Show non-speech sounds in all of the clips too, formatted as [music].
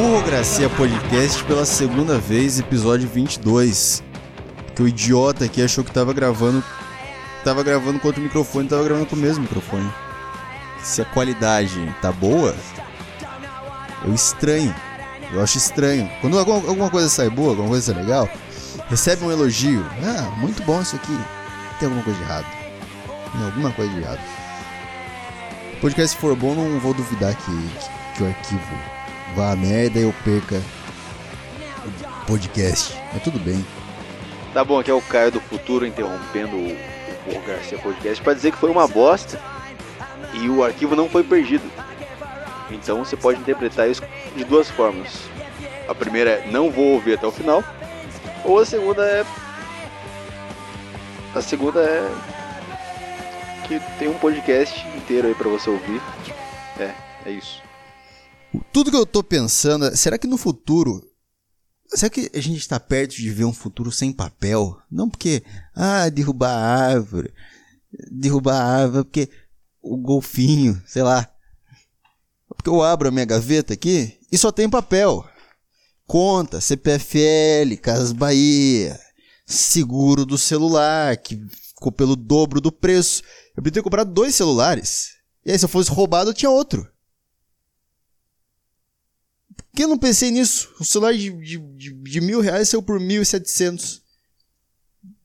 Burrocracia Podcast pela segunda vez, episódio 22. Que o idiota aqui achou que tava gravando. Tava gravando com outro microfone, tava gravando com o mesmo microfone. Se a qualidade tá boa, eu estranho. Eu acho estranho. Quando alguma, alguma coisa sai boa, alguma coisa sai legal, recebe um elogio. Ah, muito bom isso aqui. Tem alguma coisa de errado. Tem alguma coisa de errado. Podcast se for bom, não vou duvidar que, que, que o arquivo vá a merda e eu perca o podcast. Mas tudo bem. Tá bom, aqui é o Caio do Futuro interrompendo o, o Garcia Podcast para dizer que foi uma bosta e o arquivo não foi perdido. Então você pode interpretar isso de duas formas. A primeira é não vou ouvir até o final, ou a segunda é a segunda é que tem um podcast inteiro aí para você ouvir. É, é isso. Tudo que eu tô pensando, é, será que no futuro. Será que a gente está perto de ver um futuro sem papel? Não porque, ah, derrubar a árvore. Derrubar a árvore porque o golfinho, sei lá. Porque eu abro a minha gaveta aqui e só tem papel. Conta, CPFL, Casas Bahia, seguro do celular, que ficou pelo dobro do preço. Eu podia ter comprado dois celulares. E aí, se eu fosse roubado, eu tinha outro. Que eu não pensei nisso? O celular de, de, de, de mil reais saiu por mil e setecentos.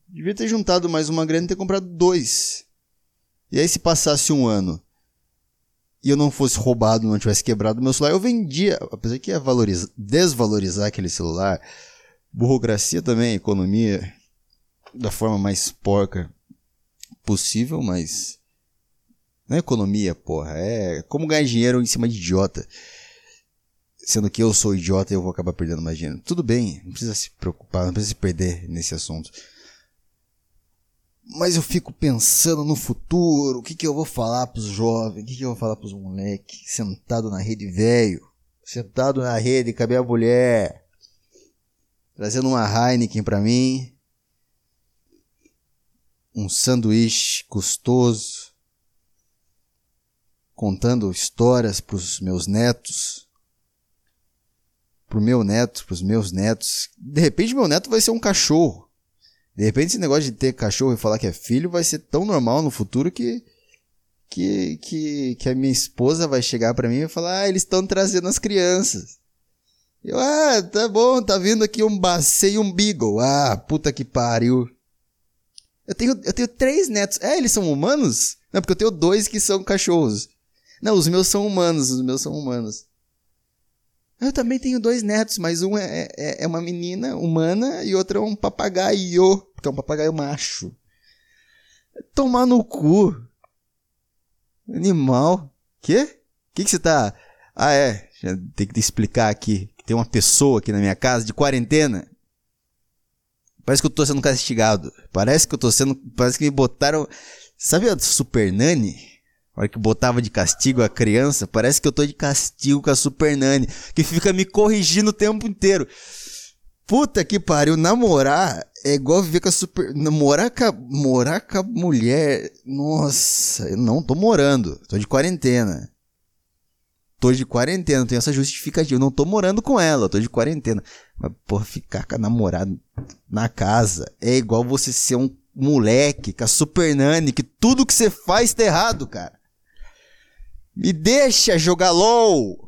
Devia ter juntado mais uma grana e ter comprado dois. E aí, se passasse um ano e eu não fosse roubado, não tivesse quebrado meu celular, eu vendia. Apesar que ia valorizar, desvalorizar aquele celular. Burocracia também, economia, da forma mais porca possível, mas. Não é economia, porra. É como ganhar dinheiro em cima de idiota. Sendo que eu sou idiota e eu vou acabar perdendo mais dinheiro. Tudo bem, não precisa se preocupar, não precisa se perder nesse assunto. Mas eu fico pensando no futuro, o que, que eu vou falar pros jovens, o que, que eu vou falar pros moleques, sentado na rede velho, sentado na rede com a mulher, trazendo uma Heineken pra mim, um sanduíche gostoso, contando histórias pros meus netos, pro meu neto, pros meus netos. De repente meu neto vai ser um cachorro. De repente esse negócio de ter cachorro e falar que é filho vai ser tão normal no futuro que que, que, que a minha esposa vai chegar para mim e falar: "Ah, eles estão trazendo as crianças". Eu: "Ah, tá bom, tá vindo aqui um Bacê e um Beagle". Ah, puta que pariu. Eu tenho, eu tenho três netos. É, eles são humanos? Não, porque eu tenho dois que são cachorros. Não, os meus são humanos, os meus são humanos. Eu também tenho dois netos, mas um é, é, é uma menina humana e outro é um papagaio, porque é um papagaio macho. Tomar no cu. Animal. Quê? O que, que você tá. Ah, é. Tem que te explicar aqui. Tem uma pessoa aqui na minha casa de quarentena. Parece que eu tô sendo castigado. Parece que eu tô sendo. Parece que me botaram. Sabe a Super Nani? A hora que botava de castigo a criança, parece que eu tô de castigo com a Super Nani, que fica me corrigindo o tempo inteiro. Puta que pariu, namorar é igual viver com a super. Morar com a, morar com a mulher. Nossa, eu não tô morando. Tô de quarentena. Tô de quarentena, tenho essa justificativa. Eu não tô morando com ela, tô de quarentena. Mas, porra, ficar com a namorada na casa é igual você ser um moleque com a super nani, que tudo que você faz tá errado, cara. Me deixa jogar LOL!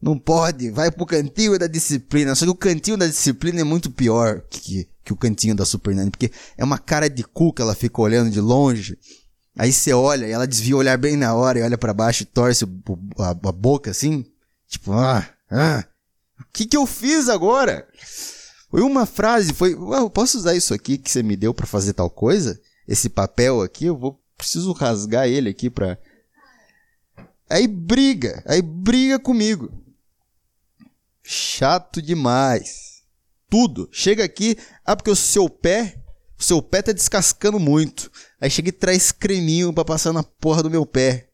Não pode, vai pro cantinho da disciplina. Só que o cantinho da disciplina é muito pior que, que o cantinho da Super Nani, porque é uma cara de cu que ela fica olhando de longe. Aí você olha e ela desvia o olhar bem na hora e olha para baixo e torce a, a, boca assim. Tipo, ah, ah, o que que eu fiz agora? Foi uma frase, foi, ah, eu posso usar isso aqui que você me deu para fazer tal coisa? Esse papel aqui, eu vou, preciso rasgar ele aqui pra... Aí briga, aí briga comigo. Chato demais. Tudo. Chega aqui, ah, porque o seu pé, o seu pé tá descascando muito. Aí chega e traz creminho pra passar na porra do meu pé.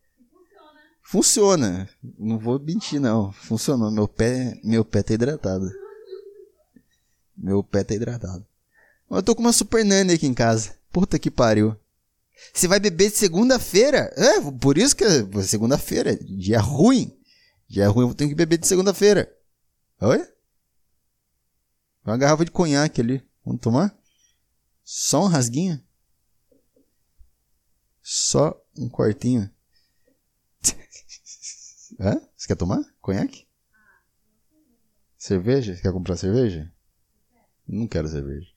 Funciona. Não vou mentir, não. Funcionou. Meu pé, meu pé tá hidratado. Meu pé tá hidratado. Eu tô com uma super nani aqui em casa. Puta que pariu. Você vai beber segunda-feira? É, por isso que é segunda-feira. Dia ruim. Dia ruim, eu tenho que beber de segunda-feira. Oi? Uma garrafa de conhaque ali. Vamos tomar? Só um rasguinho? Só um quartinho? [laughs] Hã? Você quer tomar? Conhaque? Cerveja? Quer comprar cerveja? Não quero cerveja.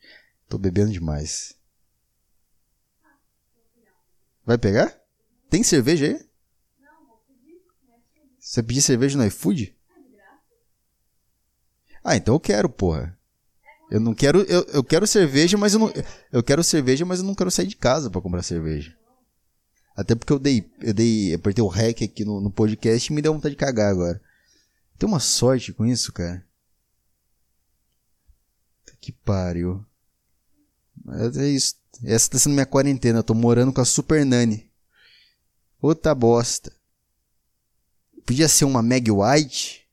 Tô bebendo demais. Vai pegar? Tem cerveja aí? Você pedir cerveja no iFood? Ah, então eu quero, porra. Eu não quero. Eu, eu quero cerveja, mas eu não. Eu quero cerveja, mas eu não quero sair de casa para comprar cerveja. Até porque eu dei. Eu dei. Apertei o REC aqui no, no podcast e me deu vontade de cagar agora. Tem uma sorte com isso, cara. Que pariu. É isso. Essa tá sendo minha quarentena. Eu tô morando com a Super Nani. Outra bosta. Podia ser uma Meg White.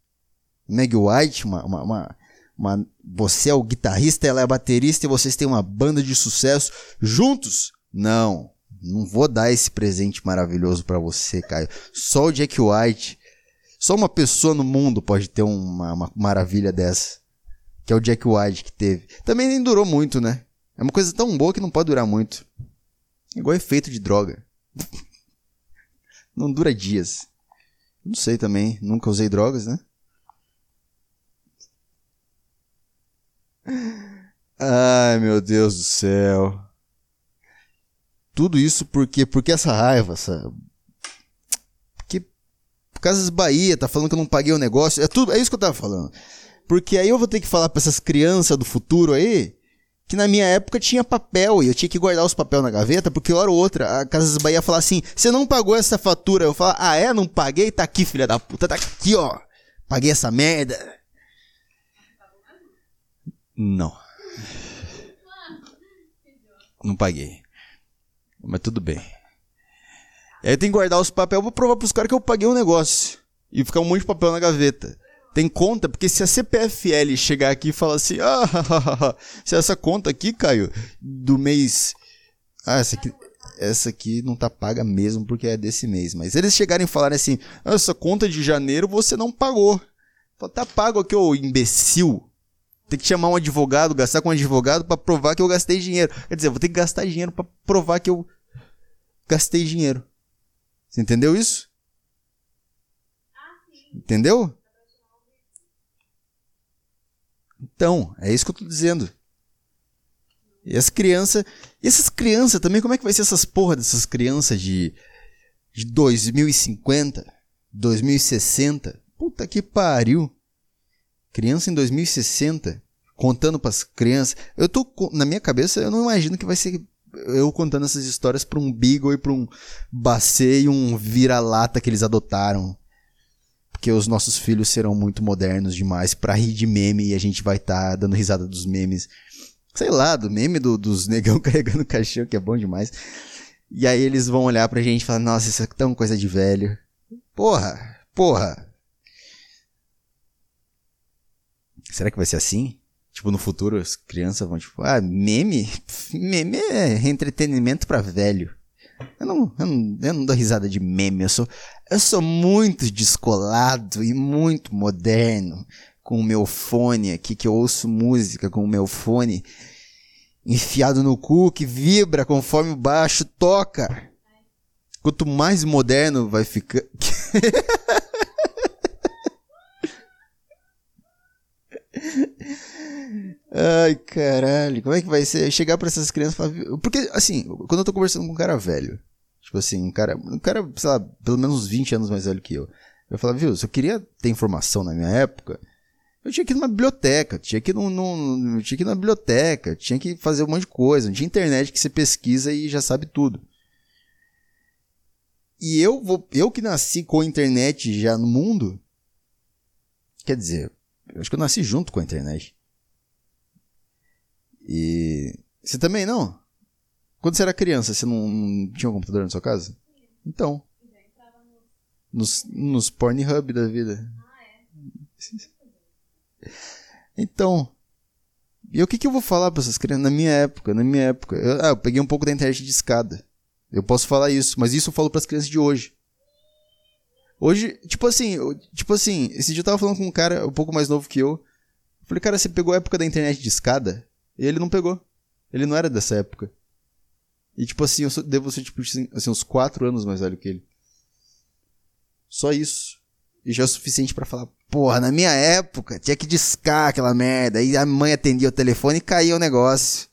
Meg White, uma, uma, uma, uma, você é o guitarrista, ela é a baterista e vocês têm uma banda de sucesso juntos? Não. Não vou dar esse presente maravilhoso para você, Caio. Só o Jack White. Só uma pessoa no mundo pode ter uma, uma maravilha dessa. Que é o Jack White que teve. Também nem durou muito, né? É uma coisa tão boa que não pode durar muito. Igual efeito de droga. não dura dias. Não sei também. Nunca usei drogas, né? Ai, meu Deus do céu. Tudo isso porque porque essa raiva, essa porque Casas Bahia tá falando que eu não paguei o negócio, é tudo, é isso que eu tava falando. Porque aí eu vou ter que falar para essas crianças do futuro aí que na minha época tinha papel e eu tinha que guardar os papéis na gaveta, porque hora ou outra a Casas Bahia falar assim: "Você não pagou essa fatura?" Eu falo: "Ah, é, não paguei, tá aqui, filha da puta, tá aqui, ó. Paguei essa merda." Não. Não paguei. Mas tudo bem. Aí tem que guardar os papéis pra provar pros caras que eu paguei um negócio. E ficar um monte de papel na gaveta. Tem conta, porque se a CPFL chegar aqui e falar assim, [laughs] ah, se essa conta aqui, Caio, do mês. Ah, essa aqui, essa aqui não tá paga mesmo porque é desse mês. Mas eles chegarem e falarem assim, ah, essa conta de janeiro você não pagou. Fala, tá pago aqui, ô imbecil. Tem que chamar um advogado, gastar com um advogado para provar que eu gastei dinheiro. Quer dizer, vou ter que gastar dinheiro para provar que eu gastei dinheiro. Você entendeu isso? Entendeu? Então, é isso que eu tô dizendo. E as crianças. E essas crianças também, como é que vai ser essas porra dessas crianças de, de 2050, 2060? Puta que pariu. Criança em 2060, contando para as crianças. Eu tô na minha cabeça, eu não imagino que vai ser eu contando essas histórias para um Beagle e para um Bacê e um vira-lata que eles adotaram. Porque os nossos filhos serão muito modernos demais para rir de meme e a gente vai estar tá dando risada dos memes. Sei lá, do meme do, dos negão [laughs] carregando caixão, que é bom demais. E aí eles vão olhar pra gente e falar, nossa, isso é tão coisa de velho. Porra, porra. Será que vai ser assim? Tipo, no futuro as crianças vão tipo, ah, meme? Meme é entretenimento para velho. Eu não, eu não, eu não dou risada de meme, eu sou, eu sou muito descolado e muito moderno com o meu fone aqui, que eu ouço música com o meu fone enfiado no cu, que vibra conforme o baixo toca. Quanto mais moderno vai ficar. [laughs] Ai, caralho, como é que vai ser? Chegar pra essas crianças e falar. Porque, assim, quando eu tô conversando com um cara velho, tipo assim, um cara, um cara, sei lá, pelo menos uns 20 anos mais velho que eu, eu falo, viu, se eu queria ter informação na minha época, eu tinha que ir numa biblioteca, tinha que ir num, num, tinha que ir numa biblioteca, tinha que fazer um monte de coisa, não tinha internet que você pesquisa e já sabe tudo. E eu vou, eu que nasci com a internet já no mundo, quer dizer, eu acho que eu nasci junto com a internet. E. Você também não? Quando você era criança, você não, não tinha um computador na sua casa? Então. Nos, nos Pornhub da vida. Então. E o que, que eu vou falar para essas crianças? Na minha época, na minha época. Eu, ah, eu peguei um pouco da internet de escada. Eu posso falar isso, mas isso eu falo para as crianças de hoje. Hoje, tipo assim, tipo assim, esse dia eu tava falando com um cara um pouco mais novo que eu. Eu falei, cara, você pegou a época da internet de escada? E ele não pegou. Ele não era dessa época. E tipo assim, eu sou- devo ser tipo assim, assim, uns 4 anos mais velho que ele. Só isso. E já é o suficiente pra falar, porra, na minha época tinha que discar aquela merda. Aí a mãe atendia o telefone e caía o negócio.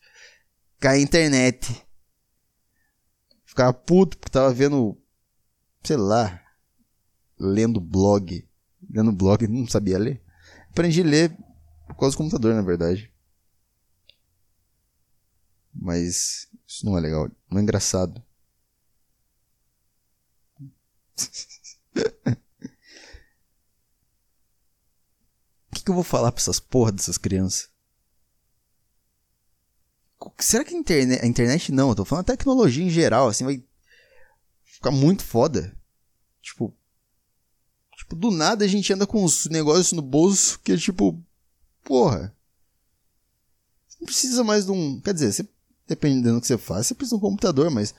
Caía a internet. Ficava puto porque tava vendo, sei lá, lendo blog. Lendo blog, não sabia ler. Aprendi a ler por causa do computador, na verdade. Mas isso não é legal, não é engraçado. [laughs] O que, que eu vou falar pra essas porra dessas crianças? Será que a internet, a internet não, eu tô falando tecnologia em geral, assim, vai ficar muito foda? Tipo, tipo, do nada a gente anda com os negócios no bolso que é tipo, porra. Não precisa mais de um, quer dizer, você, dependendo do que você faz, você precisa de um computador, mas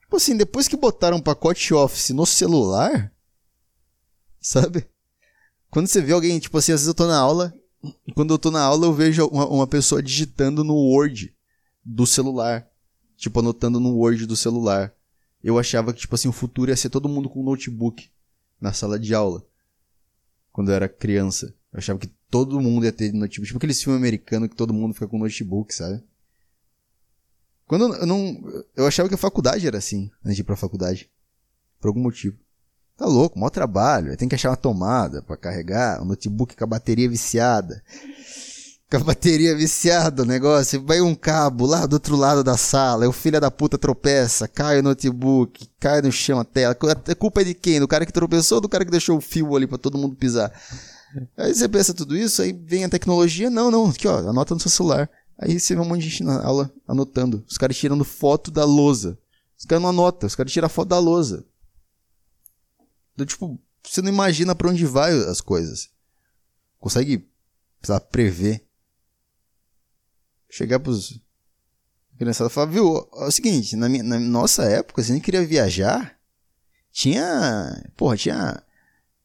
tipo assim, depois que botaram um pacote Office no celular, sabe? Quando você vê alguém, tipo assim, às vezes eu tô na aula, quando eu tô na aula eu vejo uma, uma pessoa digitando no Word do celular. Tipo, anotando no Word do celular. Eu achava que, tipo assim, o futuro ia ser todo mundo com notebook na sala de aula. Quando eu era criança. Eu achava que todo mundo ia ter notebook. Tipo aqueles filmes americanos que todo mundo fica com notebook, sabe? Quando eu não. Eu achava que a faculdade era assim, antes de ir pra faculdade. Por algum motivo. Tá louco, maior trabalho. Tem que achar uma tomada pra carregar, um notebook com a bateria viciada. Com a bateria viciada o negócio. Vai um cabo lá do outro lado da sala. Aí o filho da puta tropeça, cai o notebook, cai no chão a tela. A culpa é de quem? Do cara que tropeçou ou do cara que deixou o fio ali pra todo mundo pisar? Aí você pensa tudo isso, aí vem a tecnologia. Não, não, aqui ó, anota no seu celular. Aí você vê um monte de gente na aula anotando. Os caras tirando foto da lousa. Os caras não anotam, os caras tiram foto da lousa. Então, tipo, você não imagina pra onde vai as coisas. Consegue, sei lá, prever. Chegar pros criançados e falar, viu, é o seguinte, na, minha, na nossa época, se a gente queria viajar, tinha, porra, tinha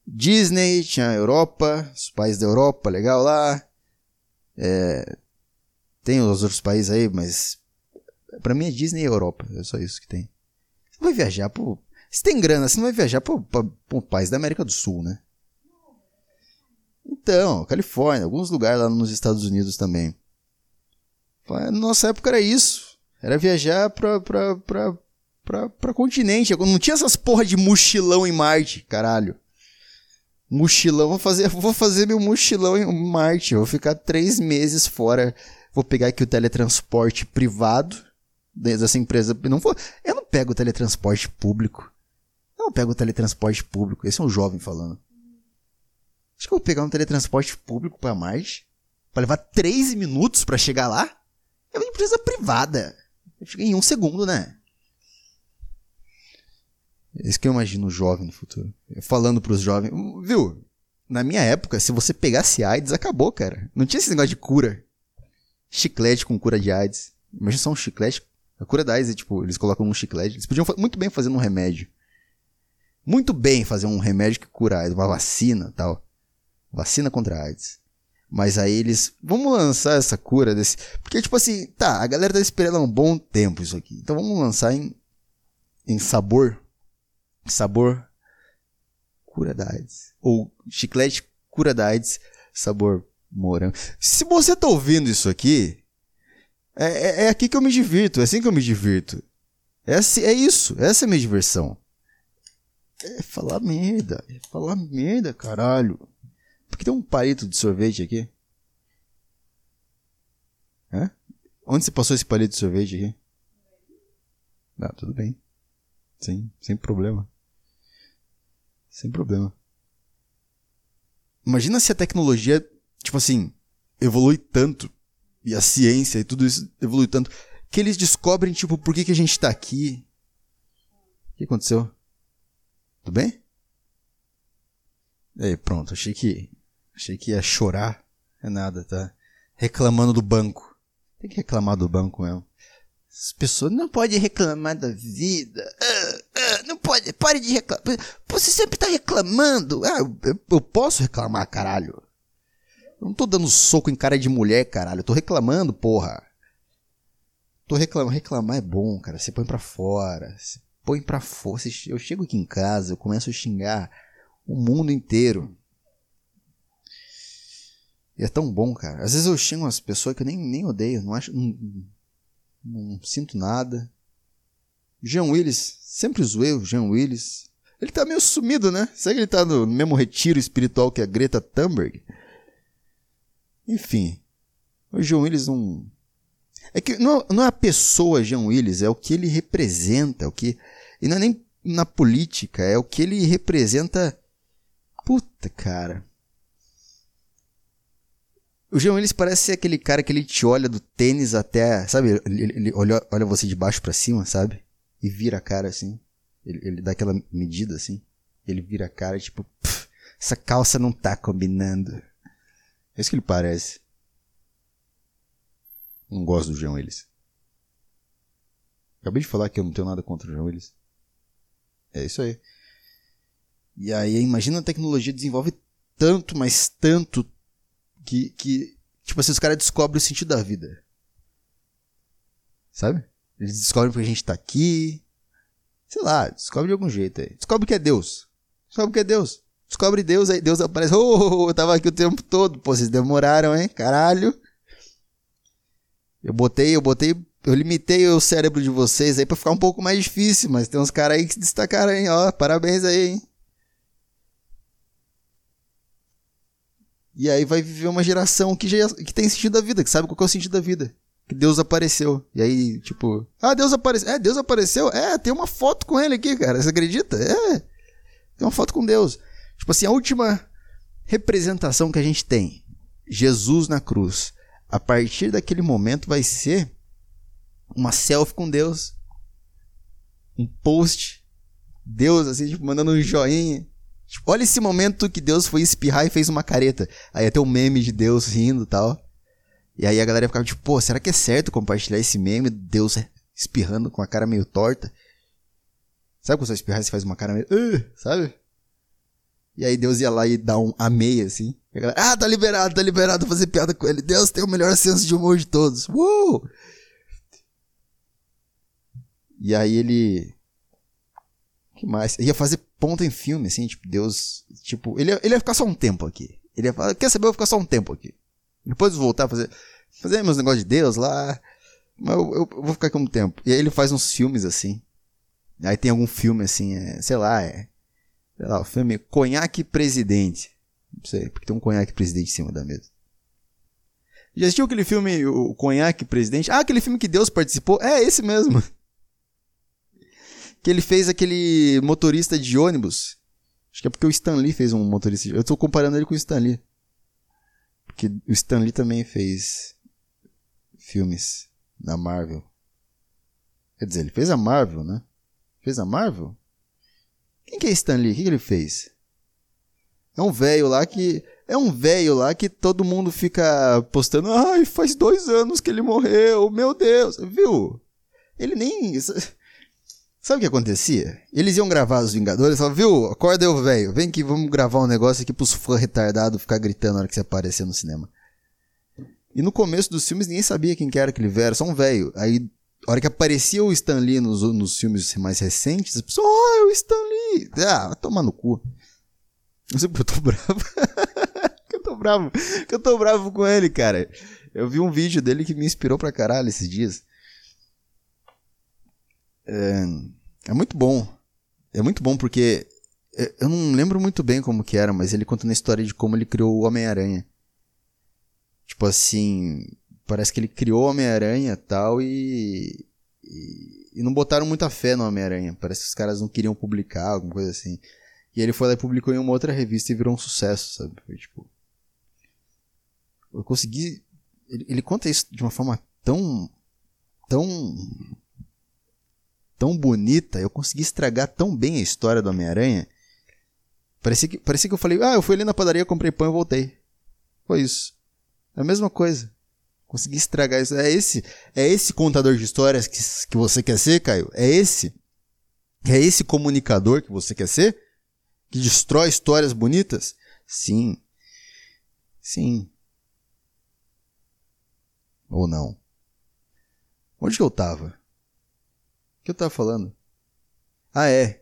Disney, tinha Europa, os países da Europa, legal lá. É, tem os outros países aí, mas pra mim é Disney e Europa, é só isso que tem. Você vai viajar, pô, se tem grana, você não vai viajar para um país da América do Sul, né? Então, Califórnia, alguns lugares lá nos Estados Unidos também. Na nossa época era isso. Era viajar pra, pra, pra, pra, pra continente. Não tinha essas porra de mochilão em Marte, caralho. Mochilão, vou fazer, vou fazer meu mochilão em Marte. Vou ficar três meses fora. Vou pegar aqui o teletransporte privado dessa empresa. Não vou, eu não pego o teletransporte público. Eu não pego o teletransporte público. Esse é um jovem falando. Acho que eu vou pegar um teletransporte público pra Marte. Pra levar 3 minutos pra chegar lá. É uma empresa privada. Em um segundo, né? É isso que eu imagino o jovem no futuro. Falando pros jovens. Viu? Na minha época, se você pegasse AIDS, acabou, cara. Não tinha esse negócio de cura. Chiclete com cura de AIDS. Imagina só um chiclete. A cura da AIDS é tipo, eles colocam um chiclete. Eles podiam muito bem fazer um remédio. Muito bem fazer um remédio que cura AIDS, uma vacina tal. Vacina contra AIDS. Mas aí eles. Vamos lançar essa cura desse. Porque, tipo assim, tá, a galera tá esperando há um bom tempo isso aqui. Então vamos lançar em. Em sabor. Sabor. Cura da AIDS. Ou chiclete cura da AIDS. Sabor morango. Se você tá ouvindo isso aqui. É, é, é aqui que eu me divirto. É assim que eu me divirto. É, assim, é isso. Essa é a minha diversão. É falar merda. É falar merda, caralho. Porque tem um palito de sorvete aqui. Hã? Onde você passou esse palito de sorvete aqui? Ah, tudo bem. Sim, sem problema. Sem problema. Imagina se a tecnologia, tipo assim, evolui tanto, e a ciência e tudo isso evolui tanto, que eles descobrem, tipo, por que, que a gente tá aqui. O que aconteceu? Tudo bem? Aí, pronto, achei que. Achei que ia chorar. É nada, tá? Reclamando do banco. Tem que reclamar do banco mesmo. As pessoas não podem reclamar da vida. Ah, ah, não pode pare de reclamar. Você sempre tá reclamando. Ah, eu, eu posso reclamar, caralho. Eu não tô dando soco em cara de mulher, caralho. Eu tô reclamando, porra. Tô reclamando. Reclamar é bom, cara. Você põe pra fora. Você põe pra fora. Eu chego aqui em casa, eu começo a xingar o mundo inteiro. E é tão bom, cara. Às vezes eu xingo umas pessoas que eu nem, nem odeio, não acho. Não, não sinto nada. Jean Willis, sempre zoei o Jean Willis. Ele tá meio sumido, né? Será que ele tá no mesmo retiro espiritual que a Greta Thunberg? Enfim. O Jean Willis não. É que não, não é a pessoa Jean Willis, é o que ele representa. O que... E não é nem na política, é o que ele representa. Puta, cara. O Jean Willis parece ser aquele cara que ele te olha do tênis até. Sabe? Ele, ele olha, olha você de baixo para cima, sabe? E vira a cara assim. Ele, ele dá aquela medida assim. Ele vira a cara tipo. Essa calça não tá combinando. É isso que ele parece. Não gosto do Jean Willis. Acabei de falar que eu não tenho nada contra o Jean Willis. É isso aí. E aí, imagina a tecnologia desenvolve tanto, mas tanto, que, que tipo assim, os caras descobrem o sentido da vida. Sabe? Eles descobrem porque a gente tá aqui. Sei lá, descobre de algum jeito aí. Descobre que é Deus. Descobre que é Deus. Descobre Deus, aí Deus aparece. Oh, eu tava aqui o tempo todo. Pô, vocês demoraram, hein? Caralho. Eu botei, eu botei, eu limitei o cérebro de vocês aí pra ficar um pouco mais difícil, mas tem uns caras aí que se destacaram, hein? Ó, parabéns aí, hein? E aí vai viver uma geração que, já, que tem sentido da vida, que sabe qual é o sentido da vida. Que Deus apareceu. E aí, tipo, ah, Deus apareceu. É, Deus apareceu? É, tem uma foto com ele aqui, cara. Você acredita? É. Tem uma foto com Deus. Tipo assim, a última representação que a gente tem, Jesus na cruz, a partir daquele momento vai ser uma selfie com Deus. Um post. Deus, assim, tipo, mandando um joinha. Tipo, olha esse momento que Deus foi espirrar e fez uma careta. Aí ia ter um meme de Deus rindo e tal. E aí a galera ficava tipo, pô, será que é certo compartilhar esse meme? Deus espirrando com a cara meio torta. Sabe quando você espirrar e você faz uma cara meio. Uh, sabe? E aí Deus ia lá e dá um amei assim. E a galera, ah, tá liberado, tá liberado fazer piada com ele. Deus tem o melhor senso de humor de todos. Uh! E aí ele que mais? Ia fazer ponto em filme, assim, tipo, Deus. Tipo, ele ia, ele ia ficar só um tempo aqui. Ele ia falar, quer saber? Eu vou ficar só um tempo aqui. Depois voltar a fazer. Fazer meus negócios de Deus lá. Mas eu, eu, eu, vou ficar aqui um tempo. E aí ele faz uns filmes assim. Aí tem algum filme assim, é, sei lá, é. Sei lá, o filme Conhaque Presidente. Não sei, porque tem um conhaque presidente em cima da mesa. Já assistiu aquele filme, o Conhaque Presidente? Ah, aquele filme que Deus participou? É esse mesmo [laughs] que ele fez aquele motorista de ônibus. Acho que é porque o Stan Lee fez um motorista de... Eu tô comparando ele com o Stan Lee. Porque o Stan Lee também fez filmes da Marvel. Quer dizer, ele fez a Marvel, né? Fez a Marvel? Quem que é Stan Lee? O que, que ele fez? É um velho lá que. É um velho lá que todo mundo fica postando. Ai, faz dois anos que ele morreu, meu Deus. Viu? Ele nem. Sabe o que acontecia? Eles iam gravar os Vingadores e falavam, viu, acorda eu, velho, vem que vamos gravar um negócio aqui pros fãs retardados ficar gritando na hora que você aparecer no cinema. E no começo dos filmes ninguém sabia quem que era aquele velho, só um velho. Aí, a hora que aparecia o Stan Lee nos, nos filmes mais recentes, as pessoas, oh, é o Stan Lee! Ah, vai tomar no cu. Não sei porque eu tô bravo. eu tô bravo. eu tô bravo com ele, cara. Eu vi um vídeo dele que me inspirou pra caralho esses dias. É, é muito bom. É muito bom porque é, eu não lembro muito bem como que era, mas ele contando a história de como ele criou o Homem-Aranha. Tipo assim, parece que ele criou o Homem-Aranha tal e, e, e não botaram muita fé no Homem-Aranha. Parece que os caras não queriam publicar, alguma coisa assim. E ele foi lá e publicou em uma outra revista e virou um sucesso, sabe? Foi tipo. Eu consegui. Ele, ele conta isso de uma forma tão. tão tão bonita, eu consegui estragar tão bem a história do Homem-Aranha. Parecia que, parecia que eu falei, ah, eu fui ali na padaria, comprei pão e voltei. Foi isso. É a mesma coisa. Consegui estragar isso. É esse, é esse contador de histórias que, que você quer ser, Caio? É esse? É esse comunicador que você quer ser? Que destrói histórias bonitas? Sim. Sim. Ou não? Onde que eu tava? Que eu tava falando? Ah, é.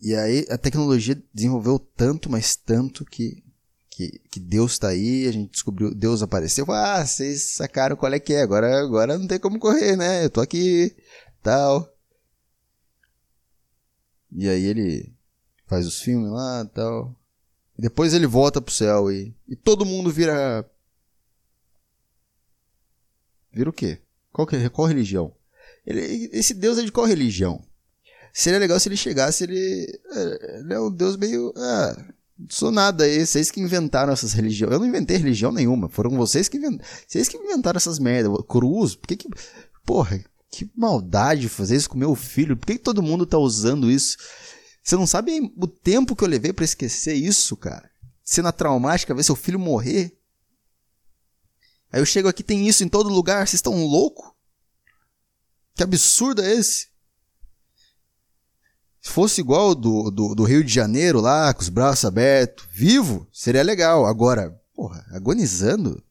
E aí a tecnologia desenvolveu tanto, mas tanto que que, que Deus está aí, a gente descobriu, Deus apareceu, ah, vocês sacaram qual é que é, agora, agora não tem como correr, né? Eu tô aqui, tal. E aí ele faz os filmes lá, tal. E depois ele volta pro céu e, e todo mundo vira Vira o quê? Qual, que, qual religião? Ele, esse Deus é de qual religião? Seria legal se ele chegasse, ele, é, ele é um Deus meio. Ah, sou nada aí, vocês que inventaram essas religiões. Eu não inventei religião nenhuma, foram vocês que inventaram. Vocês que inventaram essas merdas. Cruz, por que que. Porra, que maldade fazer isso com meu filho. Por que, que todo mundo tá usando isso? Você não sabe o tempo que eu levei para esquecer isso, cara. Cena traumática, ver seu filho morrer. Aí eu chego aqui, tem isso em todo lugar, vocês estão loucos? Que absurdo é esse? Se fosse igual do, do, do, Rio de Janeiro lá, com os braços abertos, vivo, seria legal. Agora, porra, agonizando.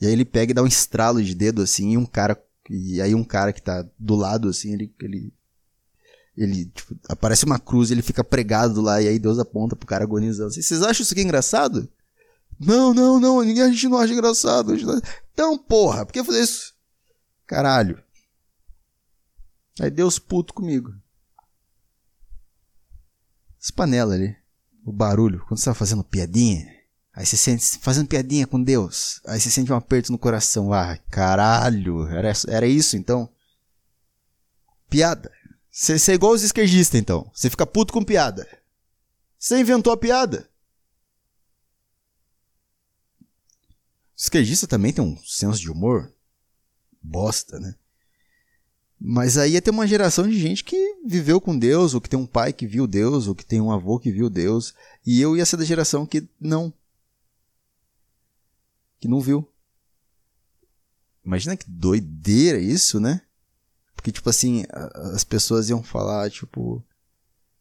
E aí ele pega e dá um estralo de dedo assim, e um cara. E aí um cara que tá do lado, assim, ele. ele ele, tipo, aparece uma cruz, ele fica pregado lá, e aí Deus aponta pro cara agonizando. Vocês acham isso aqui engraçado? Não, não, não, ninguém a gente não acha engraçado. Não... Então, porra, por que fazer isso? Caralho. Aí Deus puto comigo. As panelas ali. O barulho, quando você tá fazendo piadinha. Aí você sente fazendo piadinha com Deus. Aí você sente um aperto no coração. Ah, caralho. Era, era isso então? Piada. Você, você é igual os esquerdistas então. Você fica puto com piada. Você inventou a piada. O esquerdista também tem um senso de humor. Bosta, né? Mas aí ia ter uma geração de gente que viveu com Deus, ou que tem um pai que viu Deus, ou que tem um avô que viu Deus. E eu ia ser da geração que não. Que não viu. Imagina que doideira isso, né? Porque, tipo assim, as pessoas iam falar, tipo.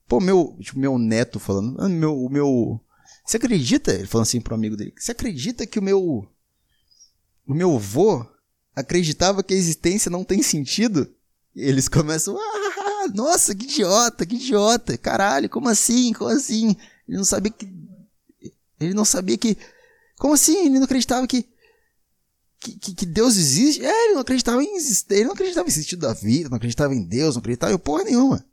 Pô, meu, tipo, meu neto falando. Ah, meu, o meu. Você acredita? Ele falando assim pro amigo dele. Você acredita que o meu. O meu avô acreditava que a existência não tem sentido? eles começam, ah, nossa, que idiota, que idiota, caralho, como assim, como assim? Ele não sabia que, ele não sabia que, como assim? Ele não acreditava que, que, que Deus existe? É, ele não acreditava em existir, ele não acreditava em sentido da vida, não acreditava em Deus, não acreditava em porra nenhuma.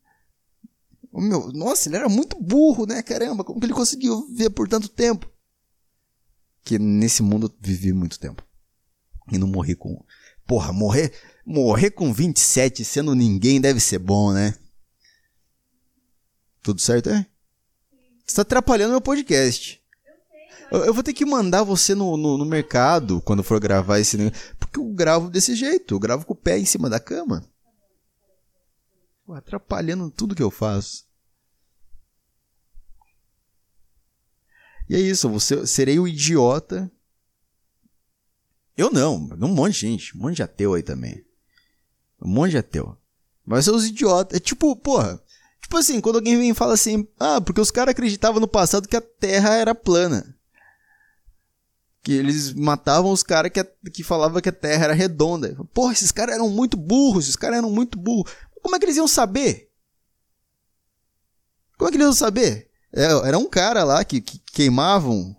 O meu, nossa, ele era muito burro, né, caramba, como que ele conseguiu ver por tanto tempo? Que nesse mundo vivi muito tempo. E não morri com, porra, morrer Morrer com 27 sendo ninguém deve ser bom, né? Tudo certo, é? Você tá atrapalhando meu podcast. Eu, eu vou ter que mandar você no, no, no, mercado quando for gravar esse negócio. Porque eu gravo desse jeito. Eu gravo com o pé em cima da cama. Pô, atrapalhando tudo que eu faço. E é isso. Você, serei o idiota. Eu não. Um monte de gente. Um monte de ateu aí também. Um monte de ateu. Mas são os idiotas. É tipo, porra. Tipo assim, quando alguém vem e fala assim, ah, porque os caras acreditavam no passado que a Terra era plana. Que eles matavam os caras que, que falavam que a Terra era redonda. Porra, esses caras eram muito burros, esses caras eram muito burros. Como é que eles iam saber? Como é que eles iam saber? É, era um cara lá que, que queimavam.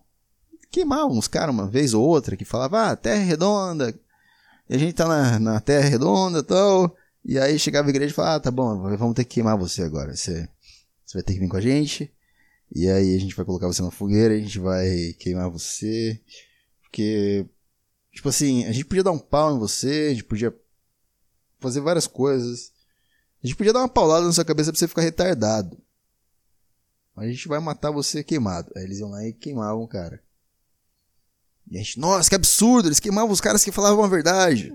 Queimavam os caras uma vez ou outra, que falava, ah, Terra redonda, e a gente tá na, na terra redonda e tal. E aí chegava a igreja e falava, ah, tá bom, vamos ter que queimar você agora. Você, você vai ter que vir com a gente. E aí a gente vai colocar você na fogueira, a gente vai queimar você. Porque, tipo assim, a gente podia dar um pau em você, a gente podia fazer várias coisas. A gente podia dar uma paulada na sua cabeça pra você ficar retardado. A gente vai matar você queimado. Aí eles iam lá e queimavam o cara. E a gente, nossa, que absurdo, eles queimavam os caras que falavam a verdade.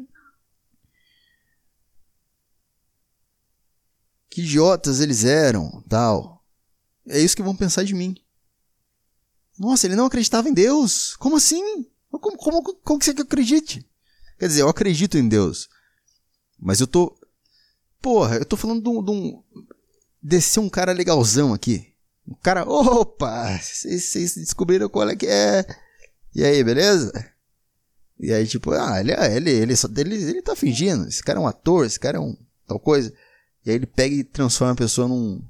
Que idiotas eles eram, tal. É isso que vão pensar de mim. Nossa, ele não acreditava em Deus. Como assim? Como, como, como que você acredite? Quer dizer, eu acredito em Deus. Mas eu tô. porra, eu tô falando de um. De um descer um cara legalzão aqui. Um cara, opa, vocês descobriram qual é que é. E aí, beleza? E aí, tipo, ah, ele, ele, ele, ele, ele tá fingindo. Esse cara é um ator, esse cara é um tal coisa. E aí ele pega e transforma a pessoa num.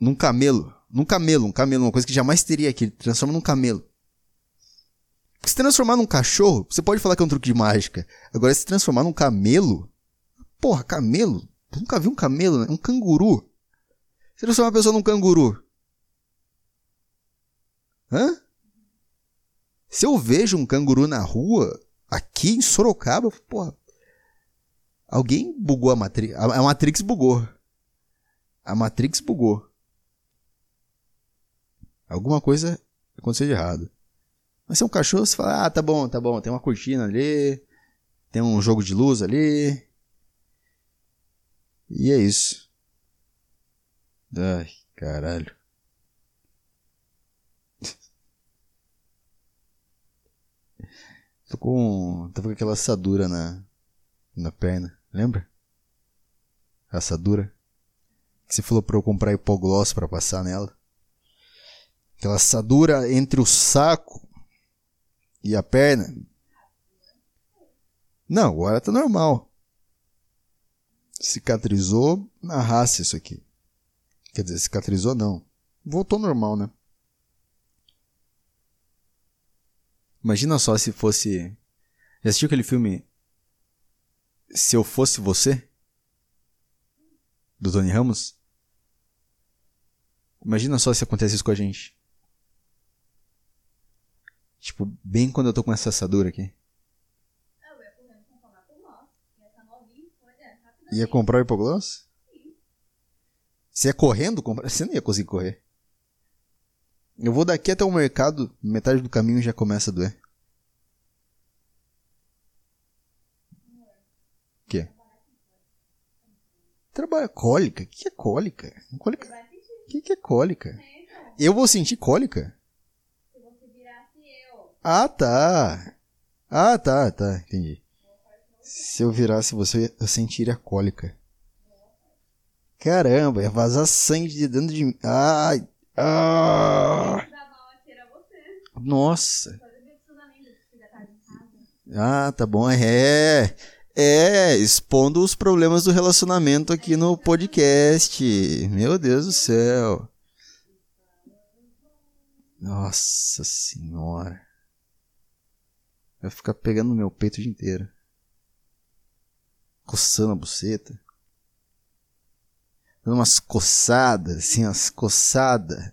num camelo. Num camelo, um camelo, uma coisa que jamais teria aqui. Ele transforma num camelo. Porque se transformar num cachorro, você pode falar que é um truque de mágica. Agora, se transformar num camelo. Porra, camelo? Eu nunca vi um camelo, né? Um canguru. Se transformar uma pessoa num canguru. Hã? Se eu vejo um canguru na rua, aqui em Sorocaba, porra. Alguém bugou a Matrix. A Matrix bugou. A Matrix bugou. Alguma coisa aconteceu de errado. Mas se é um cachorro, você fala, ah, tá bom, tá bom, tem uma cortina ali, tem um jogo de luz ali. E é isso. Ai, caralho. Tô com. Tava com aquela assadura na. na perna, lembra? Assadura. Que você falou pra eu comprar hipogloss pra passar nela. Aquela assadura entre o saco e a perna. Não, agora tá normal. Cicatrizou na raça isso aqui. Quer dizer, cicatrizou não. Voltou normal, né? Imagina só se fosse. Já assistiu aquele filme Se Eu Fosse Você? Do Tony Ramos? Imagina só se acontece isso com a gente. Tipo, bem quando eu tô com essa assadura aqui. Ia comprar o hipogloss? Você ia correndo comprar? Você não ia conseguir correr. Eu vou daqui até o mercado, metade do caminho já começa a doer. O quê? Trabalha cólica? O que é cólica? Cólica? O que é cólica? Eu vou sentir cólica? Ah, tá. Ah, tá, tá, entendi. Se eu virasse você, eu sentiria cólica. Caramba, ia vazar sangue de dentro de mim. Ai, ah. Nossa. Ah, tá bom. É. É, expondo os problemas do relacionamento aqui no podcast. Meu Deus do céu. Nossa senhora. Vai ficar pegando no meu peito o dia inteiro. Coçando a buceta. Dando umas coçadas, assim, umas coçadas.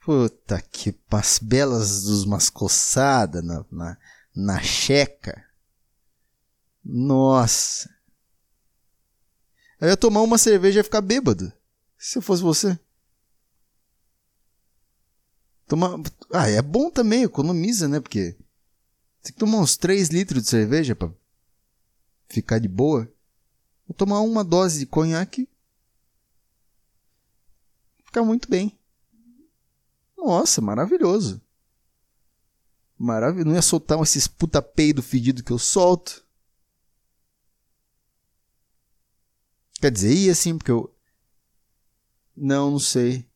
Puta que as belas dos umas coçadas na, na, na checa. Nossa. Eu ia tomar uma cerveja e ficar bêbado. Se eu fosse você. Tomar... Ah, é bom também, economiza, né? Porque tem que tomar uns 3 litros de cerveja pra ficar de boa. Vou tomar uma dose de conhaque. Ficar muito bem. Nossa, maravilhoso. Maravilhoso. Não ia soltar esses puta peido fedido que eu solto. Quer dizer, ia sim, porque eu. Não, não sei.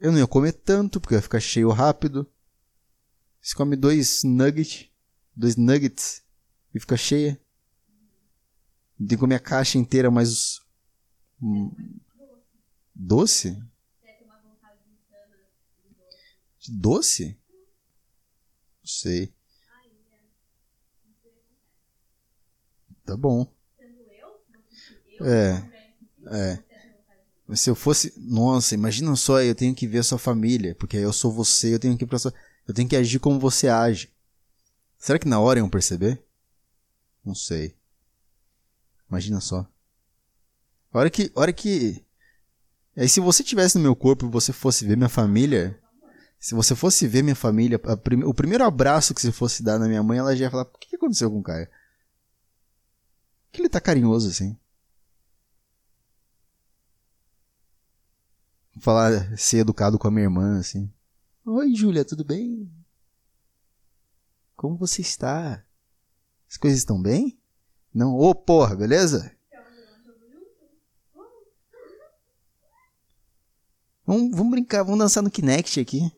Eu não ia comer tanto, porque ia ficar cheio rápido. Você come dois nuggets, dois nuggets e fica cheia. Tem que comer a caixa inteira, mas hum, doce? Doce? Não sei. Tá bom. É. É. Mas se eu fosse. Nossa, imagina só, eu tenho que ver a sua família. Porque eu sou você, eu tenho que ir pra sua. Eu tenho que agir como você age. Será que na hora iam perceber? Não sei. Imagina só. A hora que. Hora que. Aí se você tivesse no meu corpo e você fosse ver minha família. Se você fosse ver minha família, prim... o primeiro abraço que você fosse dar na minha mãe, ela já ia falar: o que aconteceu com o Caio? Que ele tá carinhoso assim? Falar, ser educado com a minha irmã, assim. Oi, Júlia, tudo bem? Como você está? As coisas estão bem? Não, ô porra, beleza? Vamos, vamos brincar, vamos dançar no Kinect aqui.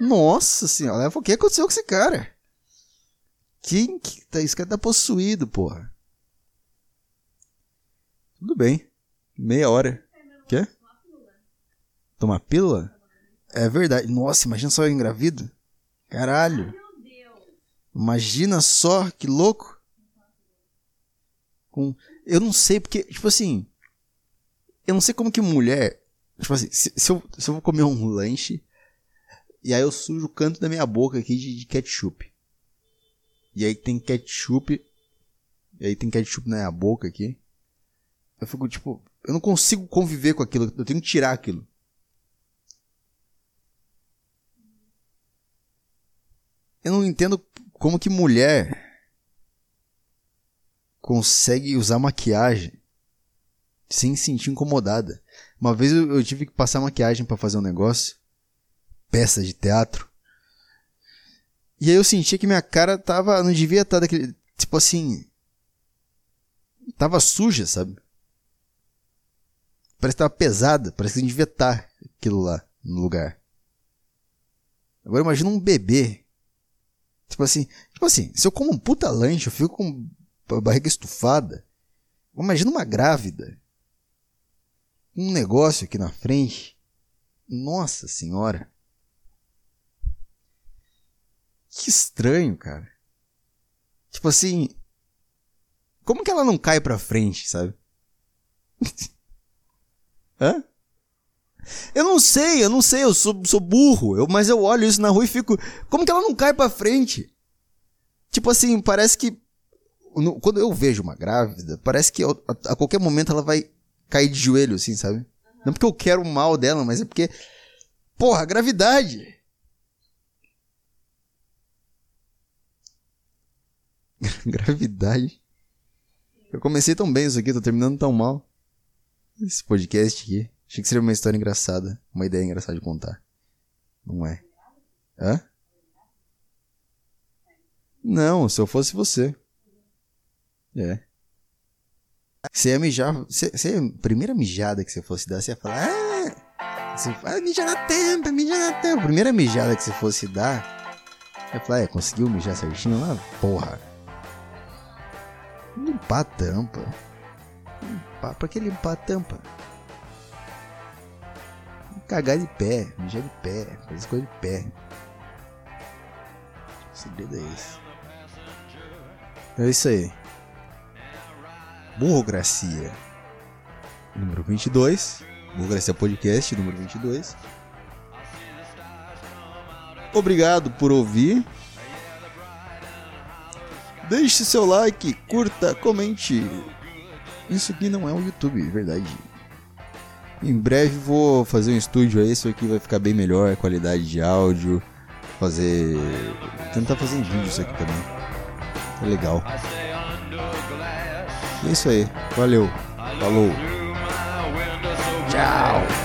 Nossa senhora, o que aconteceu com esse cara? Quem que tá, esse cara tá possuído, porra. Tudo bem. Meia hora. Quê? Tomar pílula? É verdade. Nossa, imagina só eu engravido. Caralho. Imagina só, que louco. Com... Eu não sei porque, tipo assim. Eu não sei como que mulher. Tipo assim, se, se, eu, se eu vou comer um lanche. E aí eu sujo o canto da minha boca aqui de, de ketchup. E aí tem ketchup. E aí tem ketchup na minha boca aqui. Eu fico tipo. Eu não consigo conviver com aquilo. Eu tenho que tirar aquilo. Eu não entendo como que mulher consegue usar maquiagem sem se sentir incomodada. Uma vez eu, eu tive que passar maquiagem para fazer um negócio, peça de teatro. E aí eu sentia que minha cara tava, não devia estar tá daquele, tipo assim, tava suja, sabe? Parece que tava pesada, parece que não devia estar tá aquilo lá no lugar. Agora imagina um bebê Tipo assim, tipo assim, se eu como um puta lanche, eu fico com barriga estufada. Imagina uma grávida. Um negócio aqui na frente. Nossa senhora. Que estranho, cara. Tipo assim. Como que ela não cai pra frente, sabe? [laughs] Hã? Eu não sei, eu não sei, eu sou, sou burro, eu, mas eu olho isso na rua e fico. Como que ela não cai pra frente? Tipo assim, parece que. No, quando eu vejo uma grávida, parece que a, a, qualquer momento ela vai cair de joelho, assim, sabe? Uhum. Não porque eu quero o mal dela, mas é porque. Porra, gravidade! [laughs] gravidade. Eu comecei tão bem isso aqui, tô terminando tão mal. Esse podcast aqui. Achei que seria uma história engraçada. Uma ideia engraçada de contar. Não é. Hã? Não, se eu fosse você. É. Você ia mijar. Você, você, a primeira mijada que você fosse dar, você ia falar. Ah! Você fala, mija na tampa, mija na tampa. A primeira mijada que você fosse dar. Ia falar, é, conseguiu mijar certinho lá? Porra. Limpar a tampa. Limpar, pra que limpar a tampa? cagar de pé, mijar de pé, fazer coisa de pé. O segredo é esse. É isso aí. Burrocracia. Número 22. Burrocracia Podcast, número 22. Obrigado por ouvir. Deixe seu like, curta, comente. Isso aqui não é um YouTube, verdade. Em breve vou fazer um estúdio aí, isso aqui vai ficar bem melhor, qualidade de áudio, fazer. tentar fazer em vídeo isso aqui também. É legal. É isso aí. Valeu. Falou. Tchau.